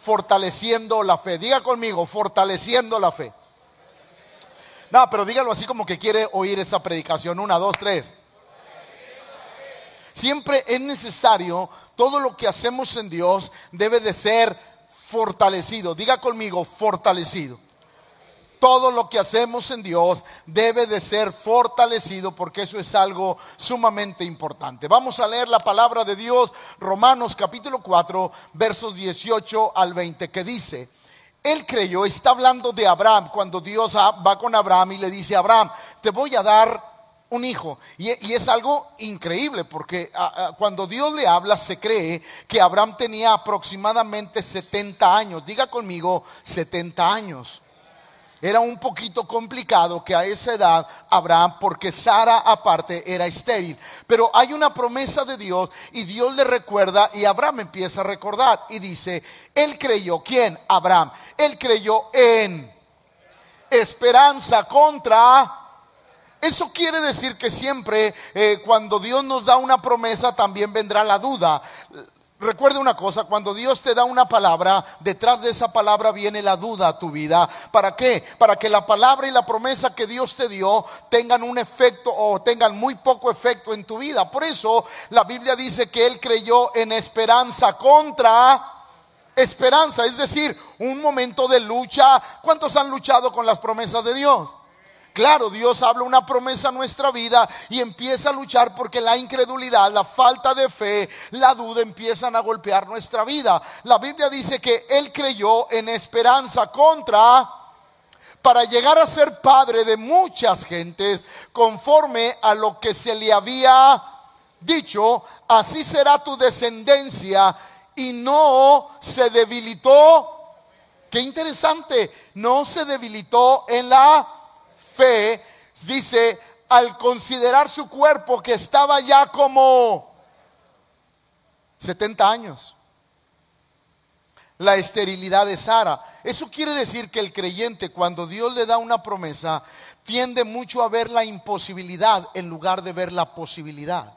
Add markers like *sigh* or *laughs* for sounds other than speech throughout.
fortaleciendo la fe. Diga conmigo, fortaleciendo la fe. No, pero dígalo así como que quiere oír esa predicación. Una, dos, tres. Siempre es necesario, todo lo que hacemos en Dios debe de ser fortalecido. Diga conmigo, fortalecido. Todo lo que hacemos en Dios debe de ser fortalecido porque eso es algo sumamente importante. Vamos a leer la palabra de Dios, Romanos capítulo 4, versos 18 al 20, que dice, él creyó, está hablando de Abraham, cuando Dios va con Abraham y le dice, Abraham, te voy a dar un hijo. Y, es algo increíble porque cuando Dios le habla se cree que Abraham tenía aproximadamente 70 años. Diga conmigo, 70 años. Era un poquito complicado que a esa edad Abraham, porque Sara aparte era estéril. Pero hay una promesa de Dios y Dios le recuerda y Abraham empieza a recordar y dice, él creyó, ¿quién? Abraham. Él creyó en esperanza contra... Eso quiere decir que siempre eh, cuando Dios nos da una promesa también vendrá la duda. Recuerde una cosa, cuando Dios te da una palabra, detrás de esa palabra viene la duda a tu vida. ¿Para qué? Para que la palabra y la promesa que Dios te dio tengan un efecto o tengan muy poco efecto en tu vida. Por eso la Biblia dice que Él creyó en esperanza contra esperanza, es decir, un momento de lucha. ¿Cuántos han luchado con las promesas de Dios? Claro, Dios habla una promesa a nuestra vida y empieza a luchar porque la incredulidad, la falta de fe, la duda empiezan a golpear nuestra vida. La Biblia dice que Él creyó en esperanza contra para llegar a ser padre de muchas gentes conforme a lo que se le había dicho, así será tu descendencia y no se debilitó. Qué interesante, no se debilitó en la fe, dice, al considerar su cuerpo que estaba ya como 70 años. La esterilidad de Sara. Eso quiere decir que el creyente cuando Dios le da una promesa tiende mucho a ver la imposibilidad en lugar de ver la posibilidad.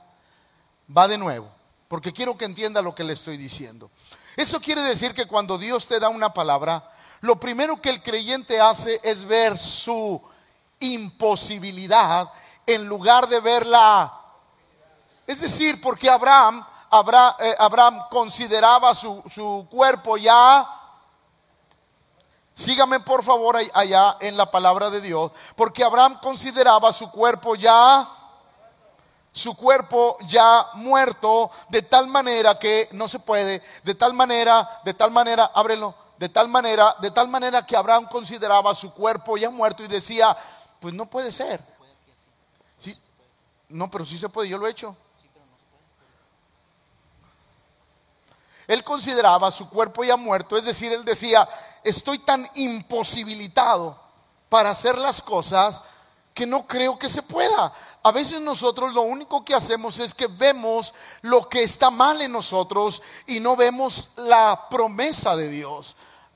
Va de nuevo, porque quiero que entienda lo que le estoy diciendo. Eso quiere decir que cuando Dios te da una palabra, lo primero que el creyente hace es ver su imposibilidad en lugar de verla. Es decir, porque Abraham, Abraham, eh, Abraham consideraba su, su cuerpo ya. Sígame por favor allá en la palabra de Dios, porque Abraham consideraba su cuerpo ya su cuerpo ya muerto de tal manera que no se puede, de tal manera, de tal manera, ábrelo, de tal manera, de tal manera que Abraham consideraba su cuerpo ya muerto y decía, pues no puede ser. Sí, no, pero sí se puede, yo lo he hecho. Él consideraba su cuerpo ya muerto, es decir, él decía, estoy tan imposibilitado para hacer las cosas que no creo que se pueda. A veces nosotros lo único que hacemos es que vemos lo que está mal en nosotros y no vemos la promesa de Dios.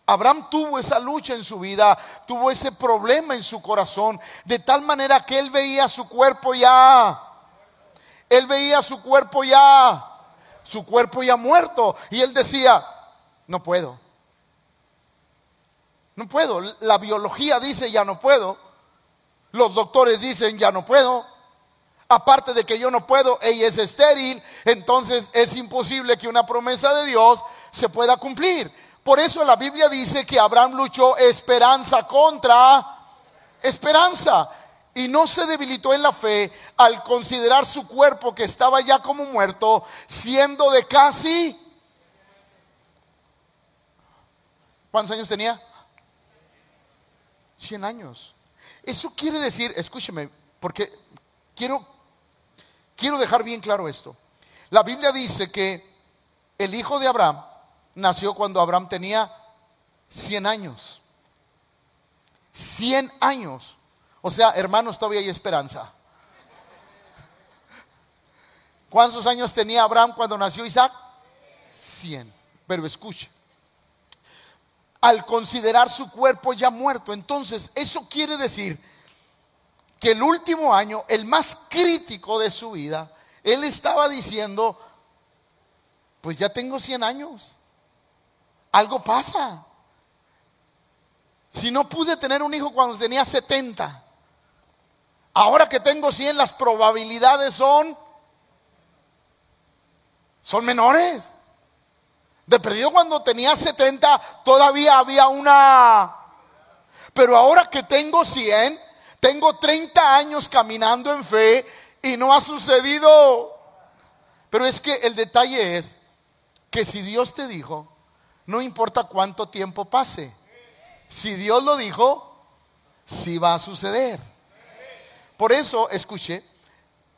Abraham tuvo esa lucha en su vida, tuvo ese problema en su corazón, de tal manera que él veía su cuerpo ya, él veía su cuerpo ya, su cuerpo ya muerto, y él decía, no puedo, no puedo, la biología dice ya no puedo, los doctores dicen ya no puedo, aparte de que yo no puedo, ella es estéril, entonces es imposible que una promesa de Dios se pueda cumplir. Por eso la Biblia dice que Abraham luchó esperanza contra esperanza y no se debilitó en la fe al considerar su cuerpo que estaba ya como muerto, siendo de casi... ¿Cuántos años tenía? 100 años. Eso quiere decir, escúcheme, porque quiero, quiero dejar bien claro esto. La Biblia dice que el hijo de Abraham nació cuando Abraham tenía 100 años. 100 años. O sea, hermanos, todavía hay esperanza. ¿Cuántos años tenía Abraham cuando nació Isaac? 100. Pero escuche, al considerar su cuerpo ya muerto, entonces eso quiere decir que el último año, el más crítico de su vida, él estaba diciendo, pues ya tengo 100 años. Algo pasa. Si no pude tener un hijo cuando tenía 70, ahora que tengo 100, las probabilidades son, son menores. De perdido cuando tenía 70, todavía había una... Pero ahora que tengo 100, tengo 30 años caminando en fe y no ha sucedido. Pero es que el detalle es que si Dios te dijo, no importa cuánto tiempo pase, si Dios lo dijo, sí va a suceder. Por eso, escuche,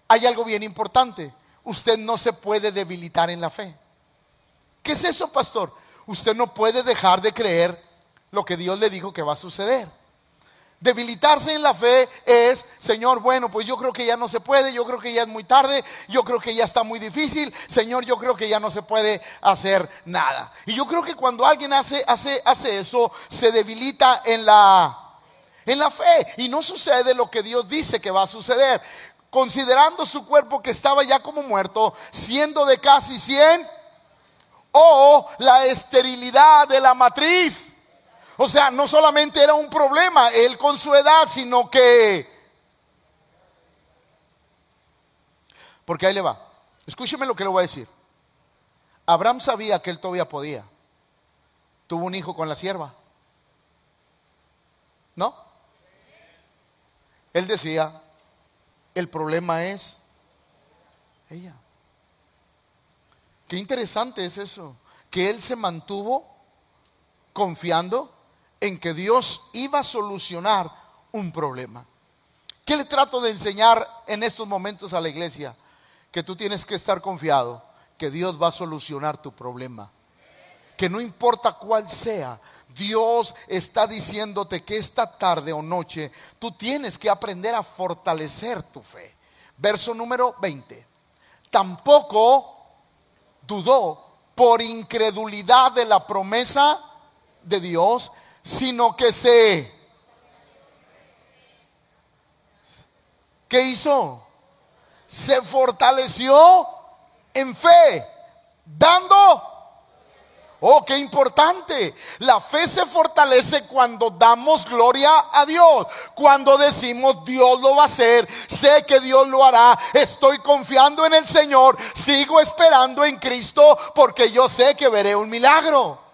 hay algo bien importante. Usted no se puede debilitar en la fe. ¿Qué es eso, pastor? Usted no puede dejar de creer lo que Dios le dijo que va a suceder. Debilitarse en la fe es, Señor, bueno, pues yo creo que ya no se puede, yo creo que ya es muy tarde, yo creo que ya está muy difícil, Señor, yo creo que ya no se puede hacer nada. Y yo creo que cuando alguien hace, hace, hace eso, se debilita en la, en la fe y no sucede lo que Dios dice que va a suceder. Considerando su cuerpo que estaba ya como muerto, siendo de casi 100, o la esterilidad de la matriz o sea, no solamente era un problema él con su edad, sino que... Porque ahí le va. Escúcheme lo que le voy a decir. Abraham sabía que él todavía podía. Tuvo un hijo con la sierva. ¿No? Él decía, el problema es ella. Qué interesante es eso, que él se mantuvo confiando en que Dios iba a solucionar un problema. ¿Qué le trato de enseñar en estos momentos a la iglesia? Que tú tienes que estar confiado que Dios va a solucionar tu problema. Que no importa cuál sea, Dios está diciéndote que esta tarde o noche tú tienes que aprender a fortalecer tu fe. Verso número 20. Tampoco dudó por incredulidad de la promesa de Dios, sino que se... ¿Qué hizo? Se fortaleció en fe, dando... Oh, qué importante. La fe se fortalece cuando damos gloria a Dios. Cuando decimos Dios lo va a hacer, sé que Dios lo hará, estoy confiando en el Señor, sigo esperando en Cristo porque yo sé que veré un milagro.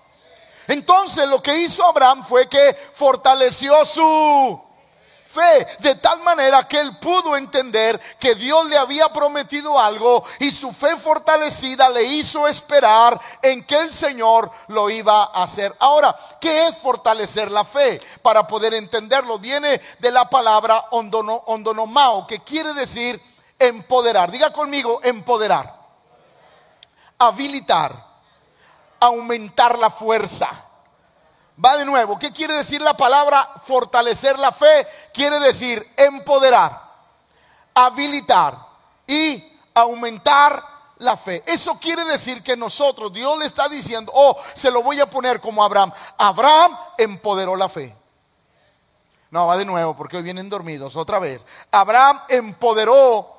Entonces lo que hizo Abraham fue que fortaleció su fe de tal manera que él pudo entender que Dios le había prometido algo y su fe fortalecida le hizo esperar en que el Señor lo iba a hacer. Ahora, ¿qué es fortalecer la fe? Para poder entenderlo, viene de la palabra ondono, ondonomao, que quiere decir empoderar. Diga conmigo, empoderar, habilitar aumentar la fuerza. Va de nuevo, ¿qué quiere decir la palabra fortalecer la fe? Quiere decir empoderar, habilitar y aumentar la fe. Eso quiere decir que nosotros, Dios le está diciendo, oh, se lo voy a poner como Abraham. Abraham empoderó la fe. No, va de nuevo porque hoy vienen dormidos otra vez. Abraham empoderó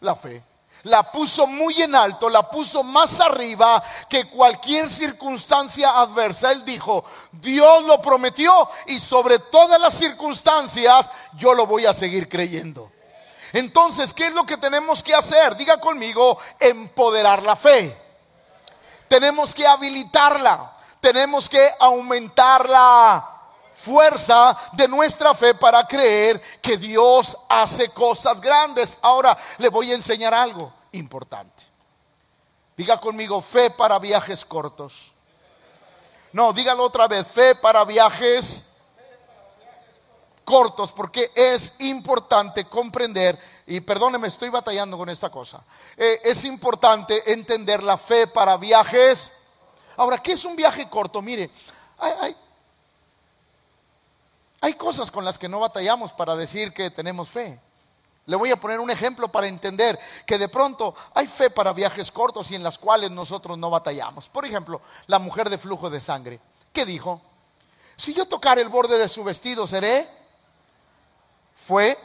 la fe la puso muy en alto, la puso más arriba que cualquier circunstancia adversa. Él dijo, Dios lo prometió y sobre todas las circunstancias yo lo voy a seguir creyendo. Entonces, ¿qué es lo que tenemos que hacer? Diga conmigo, empoderar la fe. Tenemos que habilitarla, tenemos que aumentar la fuerza de nuestra fe para creer que Dios hace cosas grandes. Ahora le voy a enseñar algo importante. Diga conmigo, fe para viajes cortos. No, dígalo otra vez, fe para viajes cortos, porque es importante comprender, y perdóneme, estoy batallando con esta cosa, eh, es importante entender la fe para viajes. Ahora, ¿qué es un viaje corto? Mire, hay, cosas con las que no batallamos para decir que tenemos fe. Le voy a poner un ejemplo para entender que de pronto hay fe para viajes cortos y en las cuales nosotros no batallamos. Por ejemplo, la mujer de flujo de sangre. ¿Qué dijo? Si yo tocar el borde de su vestido, seré. Fue,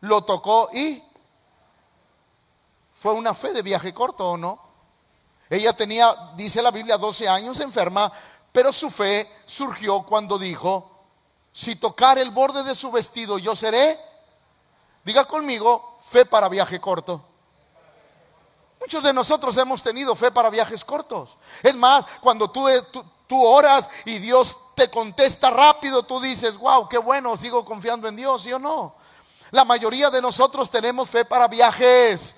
lo tocó y fue una fe de viaje corto o no. Ella tenía, dice la Biblia, 12 años enferma pero su fe surgió cuando dijo, si tocar el borde de su vestido yo seré, diga conmigo, fe para viaje corto. Muchos de nosotros hemos tenido fe para viajes cortos. Es más, cuando tú, tú, oras y Dios te contesta rápido, tú dices, wow, qué bueno, sigo confiando en Dios, ¿sí o no? La mayoría de nosotros tenemos fe para viajes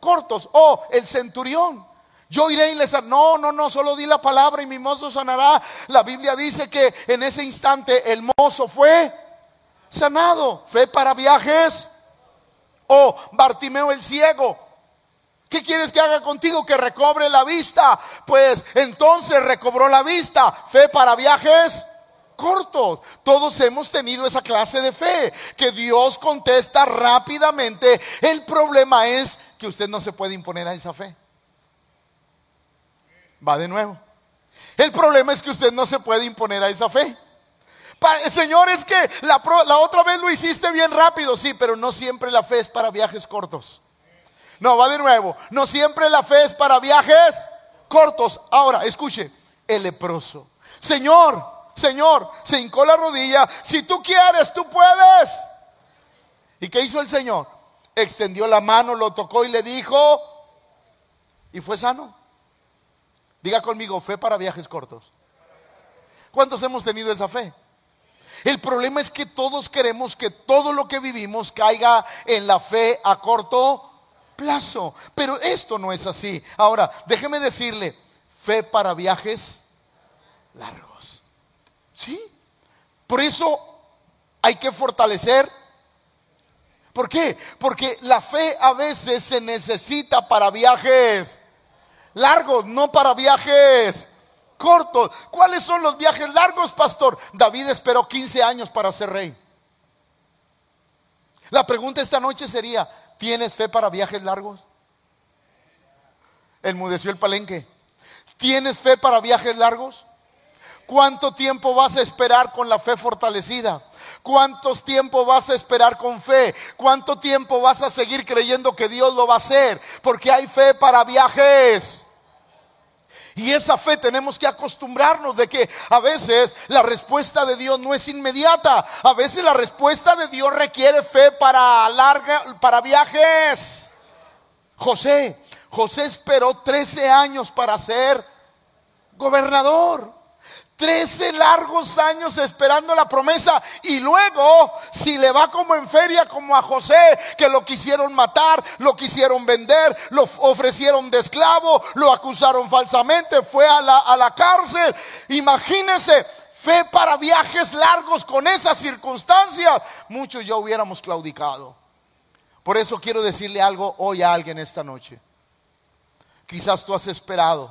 cortos. Oh, el centurión. Yo iré y les... No, no, no, solo di la palabra y mi mozo sanará. La Biblia dice que en ese instante el mozo fue sanado. Fe para viajes. Oh, Bartimeo el ciego. ¿Qué quieres que haga contigo? Que recobre la vista. Pues entonces recobró la vista. Fe para viajes cortos. Todos hemos tenido esa clase de fe, que Dios contesta rápidamente. El problema es que usted no se puede imponer a esa fe. Va de nuevo. El problema es que usted no se puede imponer a esa fe. Señor, es que la, otra vez lo hiciste bien rápido, sí, pero no siempre la fe es para viajes cortos. No, va de nuevo. No siempre la fe es para viajes cortos. Ahora, escuche, el leproso. Señor, Señor, se hincó la rodilla. Si tú quieres, tú puedes. ¿Y qué hizo el Señor? Extendió la mano, lo tocó y le dijo, y fue sano. Diga conmigo, fe para viajes cortos. ¿Cuántos hemos tenido esa fe? El problema es que todos queremos que todo lo que vivimos caiga en la fe a corto plazo. Pero esto no es así. Ahora, déjeme decirle, fe para viajes largos. ¿Sí? Por eso hay que fortalecer. ¿Por qué? Porque la fe a veces se necesita para viajes largos, no para viajes cortos. ¿Cuáles son los viajes largos, pastor? David esperó 15 años para ser rey. La pregunta esta noche sería, ¿tienes fe para viajes largos? Enmudeció el palenque. ¿Tienes fe para viajes largos? ¿Cuánto tiempo vas a esperar con la fe fortalecida? ¿Cuántos tiempo vas a esperar con fe? ¿Cuánto tiempo vas a seguir creyendo que Dios lo va a hacer? Porque hay fe para viajes. Y esa fe tenemos que acostumbrarnos de que a veces la respuesta de Dios no es inmediata. A veces la respuesta de Dios requiere fe para larga, para viajes. José, José esperó 13 años para ser gobernador. Trece largos años esperando la promesa y luego si le va como en feria como a José que lo quisieron matar, lo quisieron vender, lo ofrecieron de esclavo, lo acusaron falsamente, fue a la, a la cárcel. Imagínense, fe para viajes largos con esas circunstancias, muchos ya hubiéramos claudicado. Por eso quiero decirle algo hoy a alguien esta noche. Quizás tú has esperado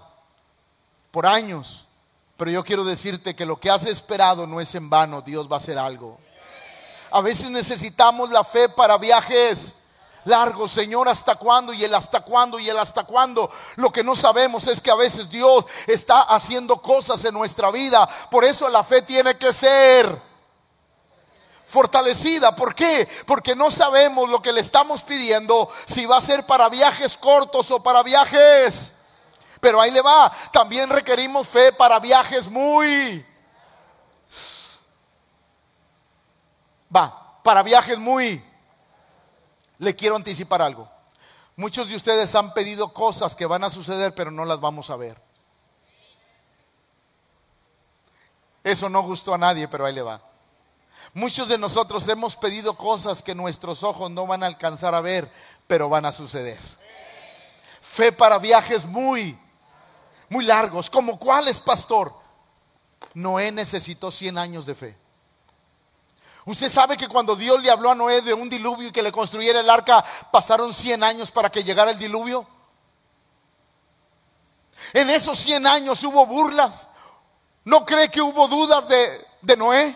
por años pero yo quiero decirte que lo que has esperado no es en vano, Dios va a hacer algo. A veces necesitamos la fe para viajes largos, Señor, ¿hasta cuándo? Y el hasta cuándo y el hasta cuándo. Lo que no sabemos es que a veces Dios está haciendo cosas en nuestra vida. Por eso la fe tiene que ser fortalecida. ¿Por qué? Porque no sabemos lo que le estamos pidiendo, si va a ser para viajes cortos o para viajes pero ahí le va. También requerimos fe para viajes muy... Va, para viajes muy... Le quiero anticipar algo. Muchos de ustedes han pedido cosas que van a suceder, pero no las vamos a ver. Eso no gustó a nadie, pero ahí le va. Muchos de nosotros hemos pedido cosas que nuestros ojos no van a alcanzar a ver, pero van a suceder. Fe para viajes muy muy largos, como cuáles, pastor. Noé necesitó 100 años de fe. Usted sabe que cuando Dios le habló a Noé de un diluvio y que le construyera el arca, pasaron 100 años para que llegara el diluvio. En esos 100 años hubo burlas. ¿No cree que hubo dudas de, de Noé?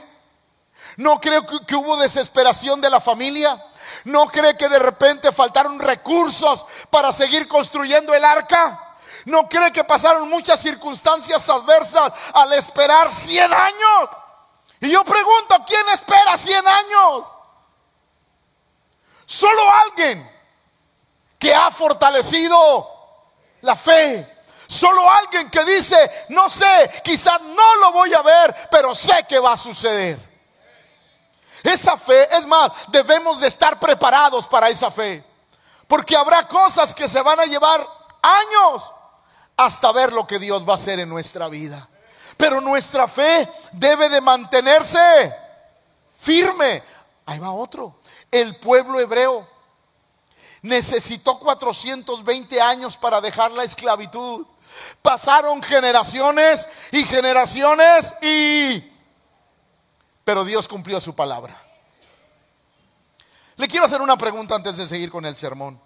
¿No cree que, que hubo desesperación de la familia? ¿No cree que de repente faltaron recursos para seguir construyendo el arca? ¿No cree que pasaron muchas circunstancias adversas al esperar 100 años? Y yo pregunto, ¿quién espera 100 años? Solo alguien que ha fortalecido la fe. Solo alguien que dice, no sé, quizás no lo voy a ver, pero sé que va a suceder. Esa fe, es más, debemos de estar preparados para esa fe. Porque habrá cosas que se van a llevar años hasta ver lo que Dios va a hacer en nuestra vida. Pero nuestra fe debe de mantenerse firme. Ahí va otro. El pueblo hebreo necesitó 420 años para dejar la esclavitud. Pasaron generaciones y generaciones y... Pero Dios cumplió su palabra. Le quiero hacer una pregunta antes de seguir con el sermón.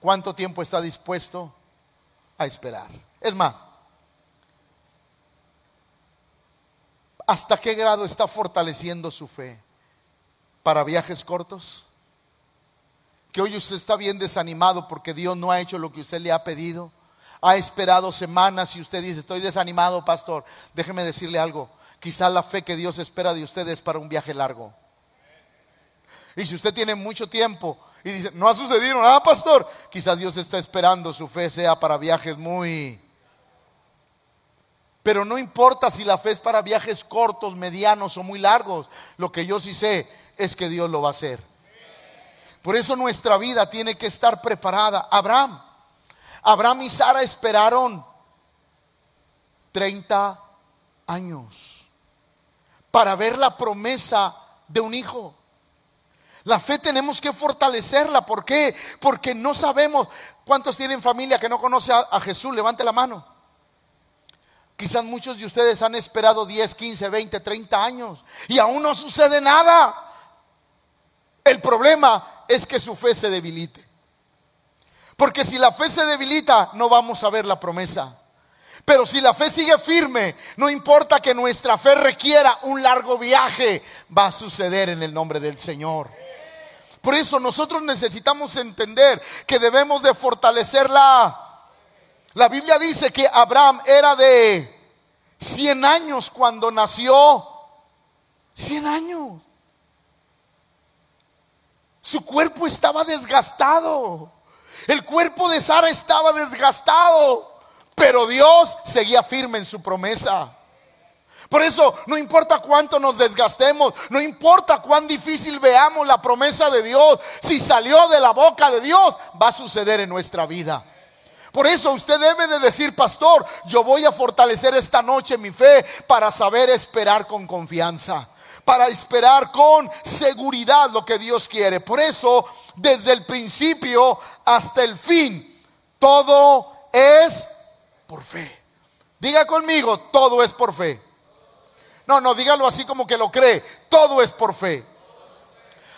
¿Cuánto tiempo está dispuesto a esperar? Es más, ¿hasta qué grado está fortaleciendo su fe? ¿Para viajes cortos? Que hoy usted está bien desanimado porque Dios no ha hecho lo que usted le ha pedido ha esperado semanas y usted dice, estoy desanimado, pastor, déjeme decirle algo. Quizá la fe que Dios espera de usted es para un viaje largo. Y si usted tiene mucho tiempo y dice, no ha sucedido nada, pastor, quizás Dios está esperando su fe sea para viajes muy... Pero no importa si la fe es para viajes cortos, medianos o muy largos. Lo que yo sí sé es que Dios lo va a hacer. Por eso nuestra vida tiene que estar preparada. Abraham Abraham y Sara esperaron 30 años para ver la promesa de un hijo. La fe tenemos que fortalecerla. ¿Por qué? Porque no sabemos. ¿Cuántos tienen familia que no conoce a, Jesús? Levante la mano. Quizás muchos de ustedes han esperado 10, 15, 20, 30 años y aún no sucede nada. El problema es que su fe se debilite. Porque si la fe se debilita, no vamos a ver la promesa. Pero si la fe sigue firme, no importa que nuestra fe requiera un largo viaje, va a suceder en el nombre del Señor. Por eso nosotros necesitamos entender que debemos de fortalecerla. La Biblia dice que Abraham era de 100 años cuando nació. 100 años. Su cuerpo estaba desgastado. El cuerpo de Sara estaba desgastado, pero Dios seguía firme en su promesa. Por eso no importa cuánto nos desgastemos, no importa cuán difícil veamos la promesa de Dios, si salió de la boca de Dios, va a suceder en nuestra vida. Por eso usted debe de decir, pastor, yo voy a fortalecer esta noche mi fe para saber esperar con confianza para esperar con seguridad lo que Dios quiere. Por eso, desde el principio hasta el fin, todo es por fe. Diga conmigo, todo es por fe. No, no, dígalo así como que lo cree. Todo es por fe.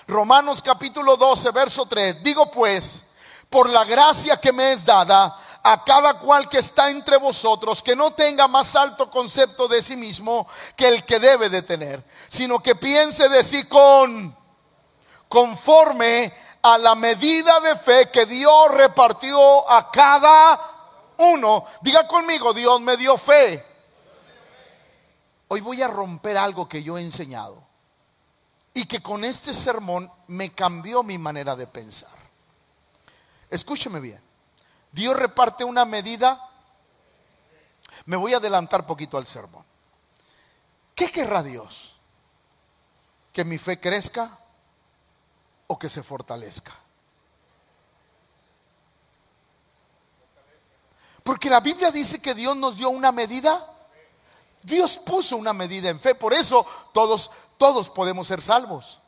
Romanos capítulo 12, verso 3. Digo pues, por la gracia que me es dada, a cada cual que está entre vosotros, que no tenga más alto concepto de sí mismo que el que debe de tener, sino que piense de sí con conforme a la medida de fe que Dios repartió a cada uno. Diga conmigo, Dios me dio fe. Hoy voy a romper algo que yo he enseñado y que con este sermón me cambió mi manera de pensar. Escúcheme bien. Dios reparte una medida. Me voy a adelantar poquito al sermón. ¿Qué querrá Dios? ¿Que mi fe crezca o que se fortalezca? Porque la Biblia dice que Dios nos dio una medida. Dios puso una medida en fe. Por eso todos, todos podemos ser salvos.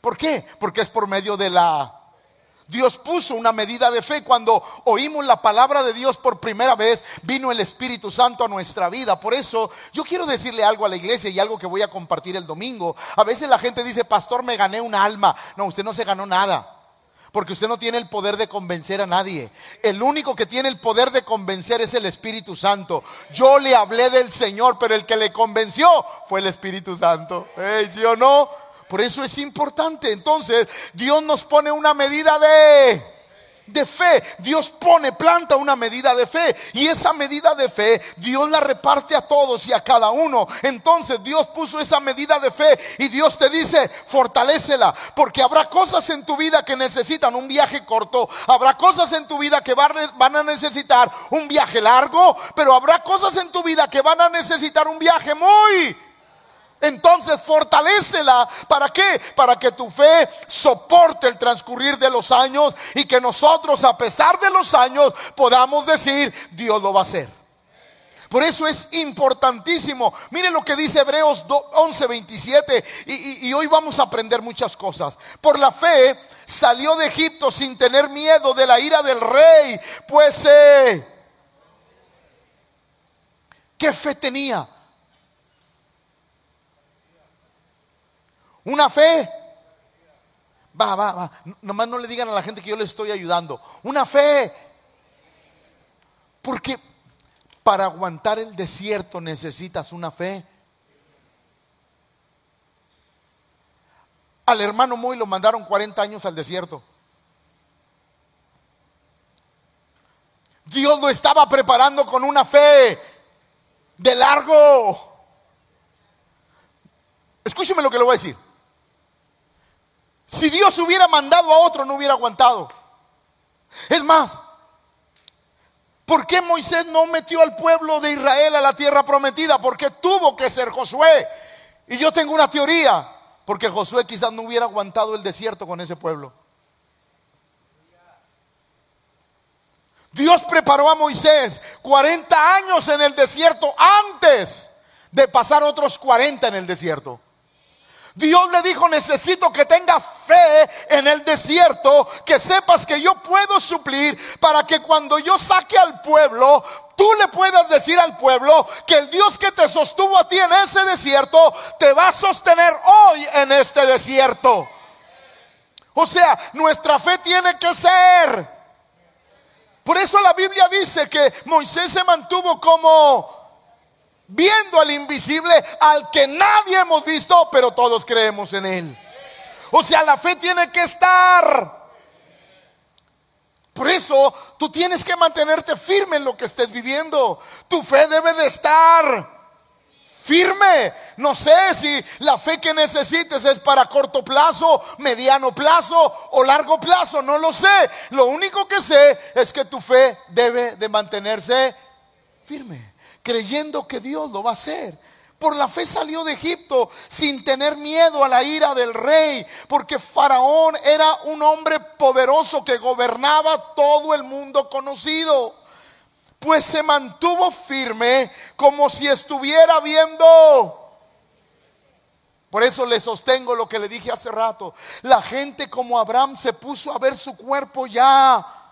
¿Por qué? Porque es por medio de la Dios puso una medida de fe. Cuando oímos la palabra de Dios por primera vez, vino el Espíritu Santo a nuestra vida. Por eso yo quiero decirle algo a la iglesia y algo que voy a compartir el domingo. A veces la gente dice, pastor, me gané un alma. No, usted no se ganó nada. Porque usted no tiene el poder de convencer a nadie. El único que tiene el poder de convencer es el Espíritu Santo. Yo le hablé del Señor, pero el que le convenció fue el Espíritu Santo. ¿Sí o no? Por eso es importante. Entonces, Dios nos pone una medida de de fe. Dios pone, planta una medida de fe. Y esa medida de fe, Dios la reparte a todos y a cada uno. Entonces Dios puso esa medida de fe y Dios te dice, fortalecela. Porque habrá cosas en tu vida que necesitan un viaje corto. Habrá cosas en tu vida que van a necesitar un viaje largo. Pero habrá cosas en tu vida que van a necesitar un viaje muy entonces fortalecela. ¿Para qué? Para que tu fe soporte el transcurrir de los años y que nosotros, a pesar de los años, podamos decir, Dios lo va a hacer. Por eso es importantísimo. Mire lo que dice Hebreos 11, 27. Y, hoy vamos a aprender muchas cosas. Por la fe salió de Egipto sin tener miedo de la ira del rey. Pues, eh, ¿qué fe tenía? Una fe. Va, va, va. Nomás no le digan a la gente que yo le estoy ayudando. Una fe. Porque para aguantar el desierto necesitas una fe. Al hermano Moy lo mandaron 40 años al desierto. Dios lo estaba preparando con una fe de largo. Escúcheme lo que le voy a decir. Si Dios hubiera mandado a otro, no hubiera aguantado. Es más, ¿por qué Moisés no metió al pueblo de Israel a la tierra prometida? Porque tuvo que ser Josué. Y yo tengo una teoría, porque Josué quizás no hubiera aguantado el desierto con ese pueblo. Dios preparó a Moisés 40 años en el desierto antes de pasar otros 40 en el desierto. Dios le dijo, necesito que tengas fe en el desierto, que sepas que yo puedo suplir para que cuando yo saque al pueblo, tú le puedas decir al pueblo que el Dios que te sostuvo a ti en ese desierto, te va a sostener hoy en este desierto. O sea, nuestra fe tiene que ser. Por eso la Biblia dice que Moisés se mantuvo como viendo al invisible, al que nadie hemos visto, pero todos creemos en él. O sea, la fe tiene que estar. Por eso tú tienes que mantenerte firme en lo que estés viviendo. Tu fe debe de estar firme. No sé si la fe que necesites es para corto plazo, mediano plazo o largo plazo. No lo sé. Lo único que sé es que tu fe debe de mantenerse firme creyendo que Dios lo va a hacer. Por la fe salió de Egipto sin tener miedo a la ira del rey, porque Faraón era un hombre poderoso que gobernaba todo el mundo conocido. Pues se mantuvo firme como si estuviera viendo. Por eso le sostengo lo que le dije hace rato. La gente como Abraham se puso a ver su cuerpo ya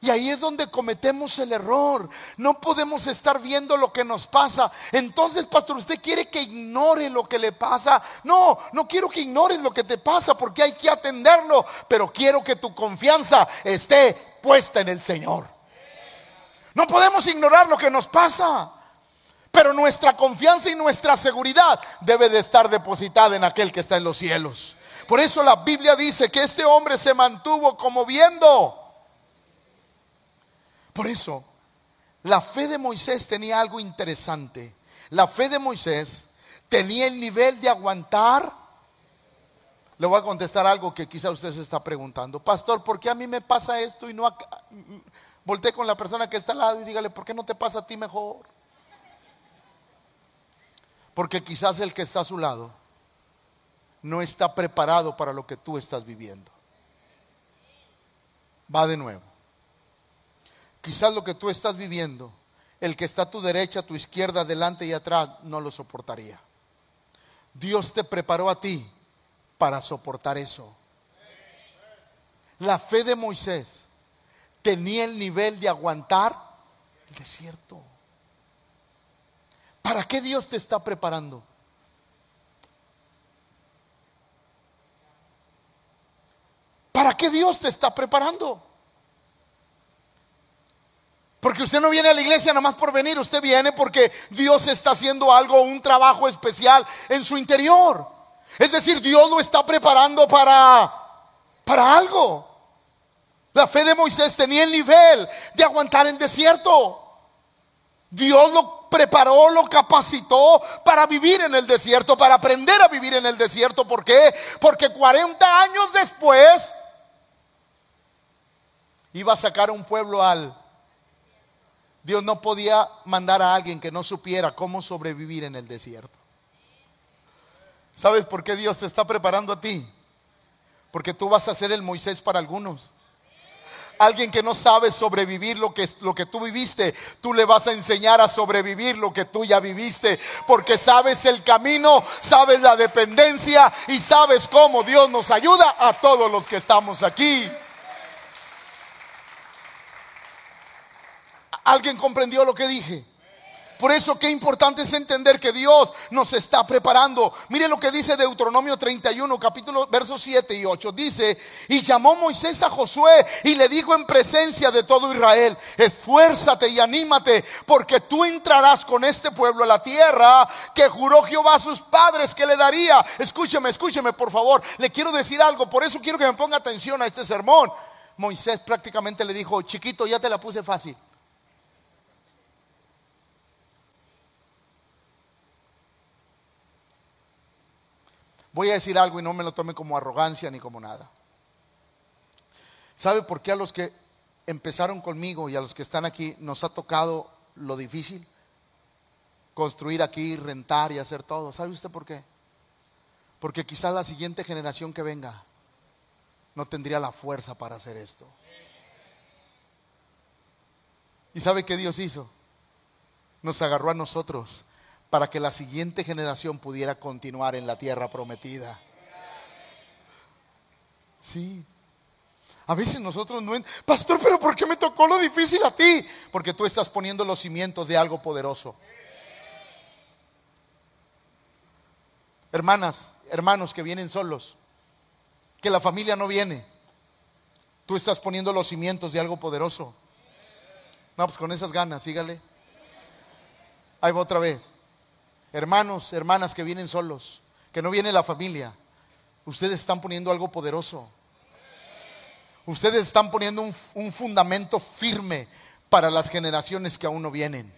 y ahí es donde cometemos el error. No podemos estar viendo lo que nos pasa. Entonces, pastor, ¿usted quiere que ignore lo que le pasa? No, no quiero que ignores lo que te pasa porque hay que atenderlo. Pero quiero que tu confianza esté puesta en el Señor. No podemos ignorar lo que nos pasa. Pero nuestra confianza y nuestra seguridad debe de estar depositada en aquel que está en los cielos. Por eso la Biblia dice que este hombre se mantuvo como viendo por eso, la fe de Moisés tenía algo interesante. La fe de Moisés tenía el nivel de aguantar. Le voy a contestar algo que quizá usted se está preguntando. Pastor, ¿por qué a mí me pasa esto y no a... Con la persona que está al lado y dígale, ¿por qué no te pasa a ti mejor? Porque quizás el que está a su lado no está preparado para lo que tú estás viviendo. Va de nuevo. Quizás lo que tú estás viviendo, el que está a tu derecha, a tu izquierda, adelante y atrás, no lo soportaría. Dios te preparó a ti para soportar eso. La fe de Moisés tenía el nivel de aguantar el desierto. ¿Para qué Dios te está preparando? ¿Para qué Dios te está preparando? Porque usted no viene a la iglesia nada más por venir, usted viene porque Dios está haciendo algo, un trabajo especial en su interior. Es decir, Dios lo está preparando para, para algo. La fe de Moisés tenía el nivel de aguantar el desierto. Dios lo preparó, lo capacitó para vivir en el desierto, para aprender a vivir en el desierto. ¿Por qué? Porque 40 años después iba a sacar a un pueblo al... Dios no podía mandar a alguien que no supiera cómo sobrevivir en el desierto. ¿Sabes por qué Dios te está preparando a ti? Porque tú vas a ser el Moisés para algunos. Alguien que no sabe sobrevivir lo que, lo que tú viviste, tú le vas a enseñar a sobrevivir lo que tú ya viviste. Porque sabes el camino, sabes la dependencia y sabes cómo Dios nos ayuda a todos los que estamos aquí. ¿Alguien comprendió lo que dije? Por eso qué importante es entender que Dios nos está preparando. Mire lo que dice Deuteronomio 31, capítulo versos 7 y 8. Dice, y llamó Moisés a Josué y le dijo en presencia de todo Israel, esfuérzate y anímate, porque tú entrarás con este pueblo a la tierra que juró Jehová a sus padres que le daría. Escúcheme, escúcheme por favor. Le quiero decir algo, por eso quiero que me ponga atención a este sermón. Moisés prácticamente le dijo, chiquito, ya te la puse fácil. Voy a decir algo y no me lo tome como arrogancia ni como nada. ¿Sabe por qué a los que empezaron conmigo y a los que están aquí nos ha tocado lo difícil? Construir aquí, rentar y hacer todo. ¿Sabe usted por qué? Porque quizás la siguiente generación que venga no tendría la fuerza para hacer esto. ¿Y sabe qué Dios hizo? Nos agarró a nosotros para que la siguiente generación pudiera continuar en la tierra prometida. Sí. A veces nosotros no... Pastor, pero ¿por qué me tocó lo difícil a ti? Porque tú estás poniendo los cimientos de algo poderoso. Hermanas, hermanos que vienen solos, que la familia no viene, tú estás poniendo los cimientos de algo poderoso. No, pues con esas ganas, sígale. Ahí va otra vez hermanos, hermanas que vienen solos, que no viene la familia, ustedes están poniendo algo poderoso. Ustedes están poniendo un, fundamento firme para las generaciones que aún no vienen.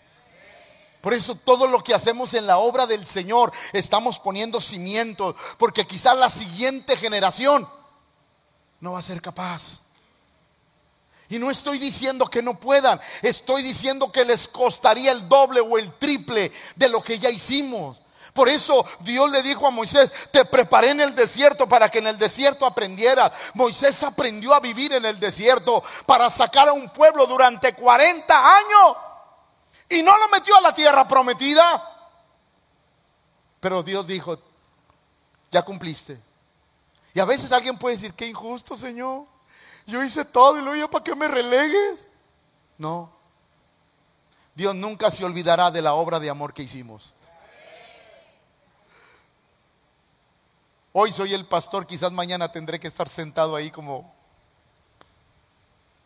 Por eso todo lo que hacemos en la obra del Señor estamos poniendo cimientos, porque quizás la siguiente generación no va a ser capaz. Y no estoy diciendo que no puedan, estoy diciendo que les costaría el doble o el triple de lo que ya hicimos. Por eso Dios le dijo a Moisés, te preparé en el desierto para que en el desierto aprendieras. Moisés aprendió a vivir en el desierto para sacar a un pueblo durante 40 años. Y no lo metió a la tierra prometida. Pero Dios dijo, ya cumpliste. Y a veces alguien puede decir, qué injusto, Señor. Yo hice todo y luego para que me relegues. No. Dios nunca se olvidará de la obra de amor que hicimos. Hoy soy el pastor, quizás mañana tendré que estar sentado ahí como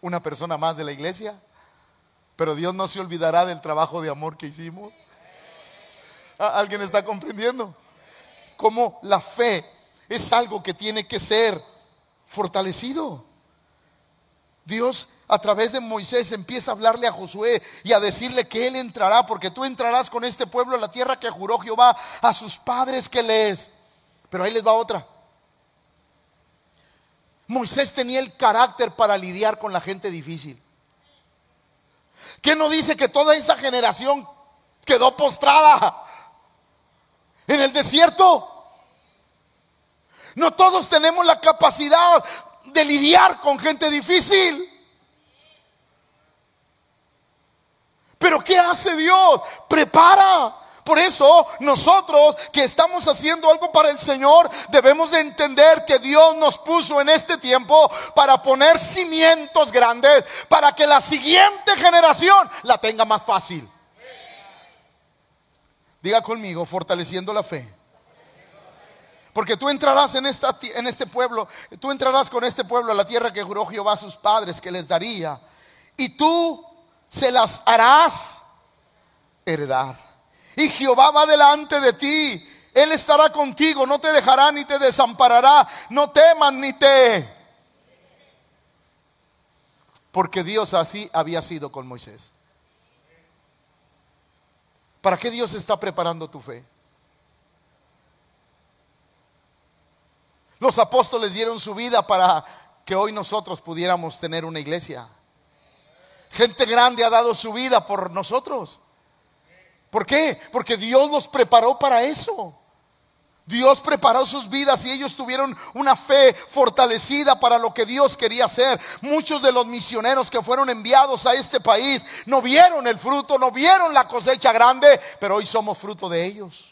una persona más de la iglesia, pero Dios no se olvidará del trabajo de amor que hicimos. ¿Alguien está comprendiendo? Como la fe es algo que tiene que ser fortalecido. Dios a través de Moisés empieza a hablarle a Josué y a decirle que él entrará, porque tú entrarás con este pueblo a la tierra que juró Jehová a sus padres que lees. Pero ahí les va otra. Moisés tenía el carácter para lidiar con la gente difícil. ¿Qué no dice que toda esa generación quedó postrada en el desierto? No todos tenemos la capacidad de lidiar con gente difícil. Pero ¿qué hace Dios? Prepara. Por eso nosotros que estamos haciendo algo para el Señor debemos de entender que Dios nos puso en este tiempo para poner cimientos grandes para que la siguiente generación la tenga más fácil. Diga conmigo, fortaleciendo la fe. Porque tú entrarás en, esta, en este pueblo, tú entrarás con este pueblo a la tierra que juró Jehová a sus padres que les daría. Y tú se las harás heredar. Y Jehová va delante de ti. Él estará contigo, no te dejará ni te desamparará. No temas ni te... Porque Dios así había sido con Moisés. ¿Para qué Dios está preparando tu fe? Los apóstoles dieron su vida para que hoy nosotros pudiéramos tener una iglesia. Gente grande ha dado su vida por nosotros. ¿Por qué? Porque Dios los preparó para eso. Dios preparó sus vidas y ellos tuvieron una fe fortalecida para lo que Dios quería hacer. Muchos de los misioneros que fueron enviados a este país no vieron el fruto, no vieron la cosecha grande, pero hoy somos fruto de ellos.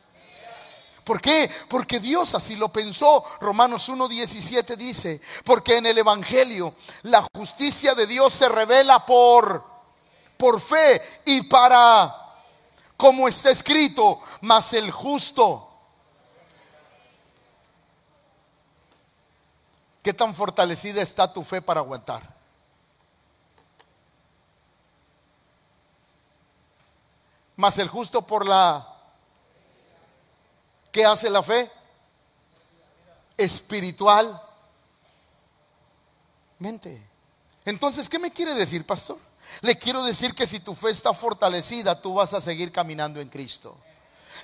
¿Por qué? Porque Dios así lo pensó. Romanos 1.17 dice, porque en el Evangelio la justicia de Dios se revela por, por fe y para, como está escrito, mas el justo ¿Qué tan fortalecida está tu fe para aguantar? Más el justo por la... ¿Qué hace la fe? Espiritual. Mente. Entonces, ¿qué me quiere decir, pastor? Le quiero decir que si tu fe está fortalecida, tú vas a seguir caminando en Cristo.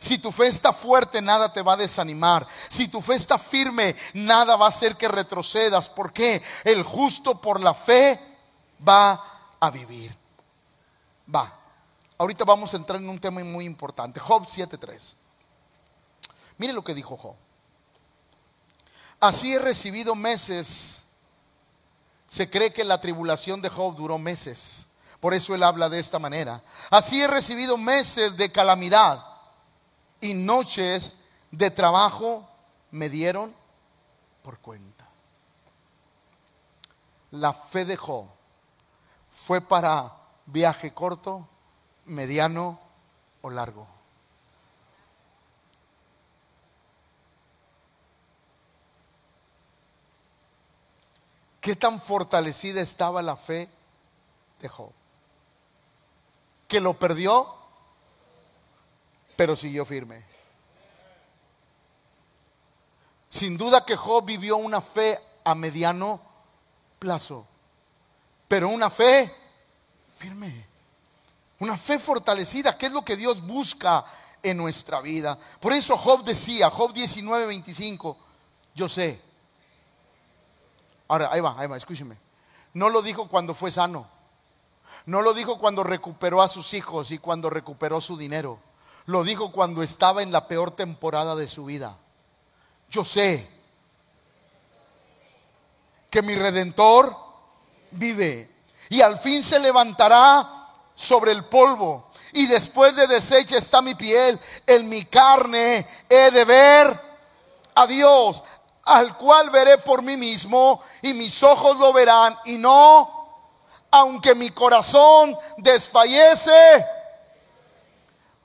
Si tu fe está fuerte, nada te va a desanimar. Si tu fe está firme, nada va a hacer que retrocedas. Porque el justo por la fe va a vivir. Va. Ahorita vamos a entrar en un tema muy importante. Job 7.3. Mire lo que dijo Job. Así he recibido meses. Se cree que la tribulación de Job duró meses. Por eso él habla de esta manera. Así he recibido meses de calamidad y noches de trabajo me dieron por cuenta. La fe de Job fue para viaje corto, mediano o largo. ¿Qué tan fortalecida estaba la fe de Job? ¿Que lo perdió? pero siguió firme. Sin duda que Job vivió una fe a mediano plazo, pero una fe firme, una fe fortalecida, que es lo que Dios busca en nuestra vida. Por eso Job decía, Job 19, 25, yo sé. Ahora, ahí va, ahí va, escúcheme. No lo dijo cuando fue sano. No lo dijo cuando recuperó a sus hijos y cuando recuperó su dinero. Lo dijo cuando estaba en la peor temporada de su vida. Yo sé que mi redentor vive y al fin se levantará sobre el polvo. Y después de deshecha está mi piel, en mi carne he de ver a Dios, al cual veré por mí mismo y mis ojos lo verán y no, aunque mi corazón desfallece,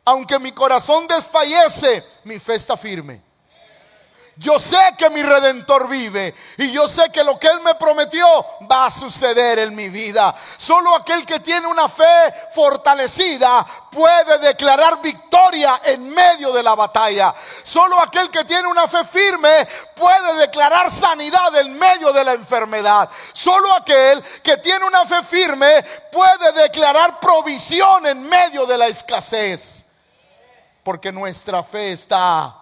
aunque mi corazón desfallece, mi fe está firme. Yo sé que mi redentor vive y yo sé que lo que Él me prometió va a suceder en mi vida. Solo aquel que tiene una fe fortalecida puede declarar victoria en medio de la batalla. Solo aquel que tiene una fe firme puede declarar sanidad en medio de la enfermedad. Solo aquel que tiene una fe firme puede declarar provisión en medio de la escasez porque nuestra fe está.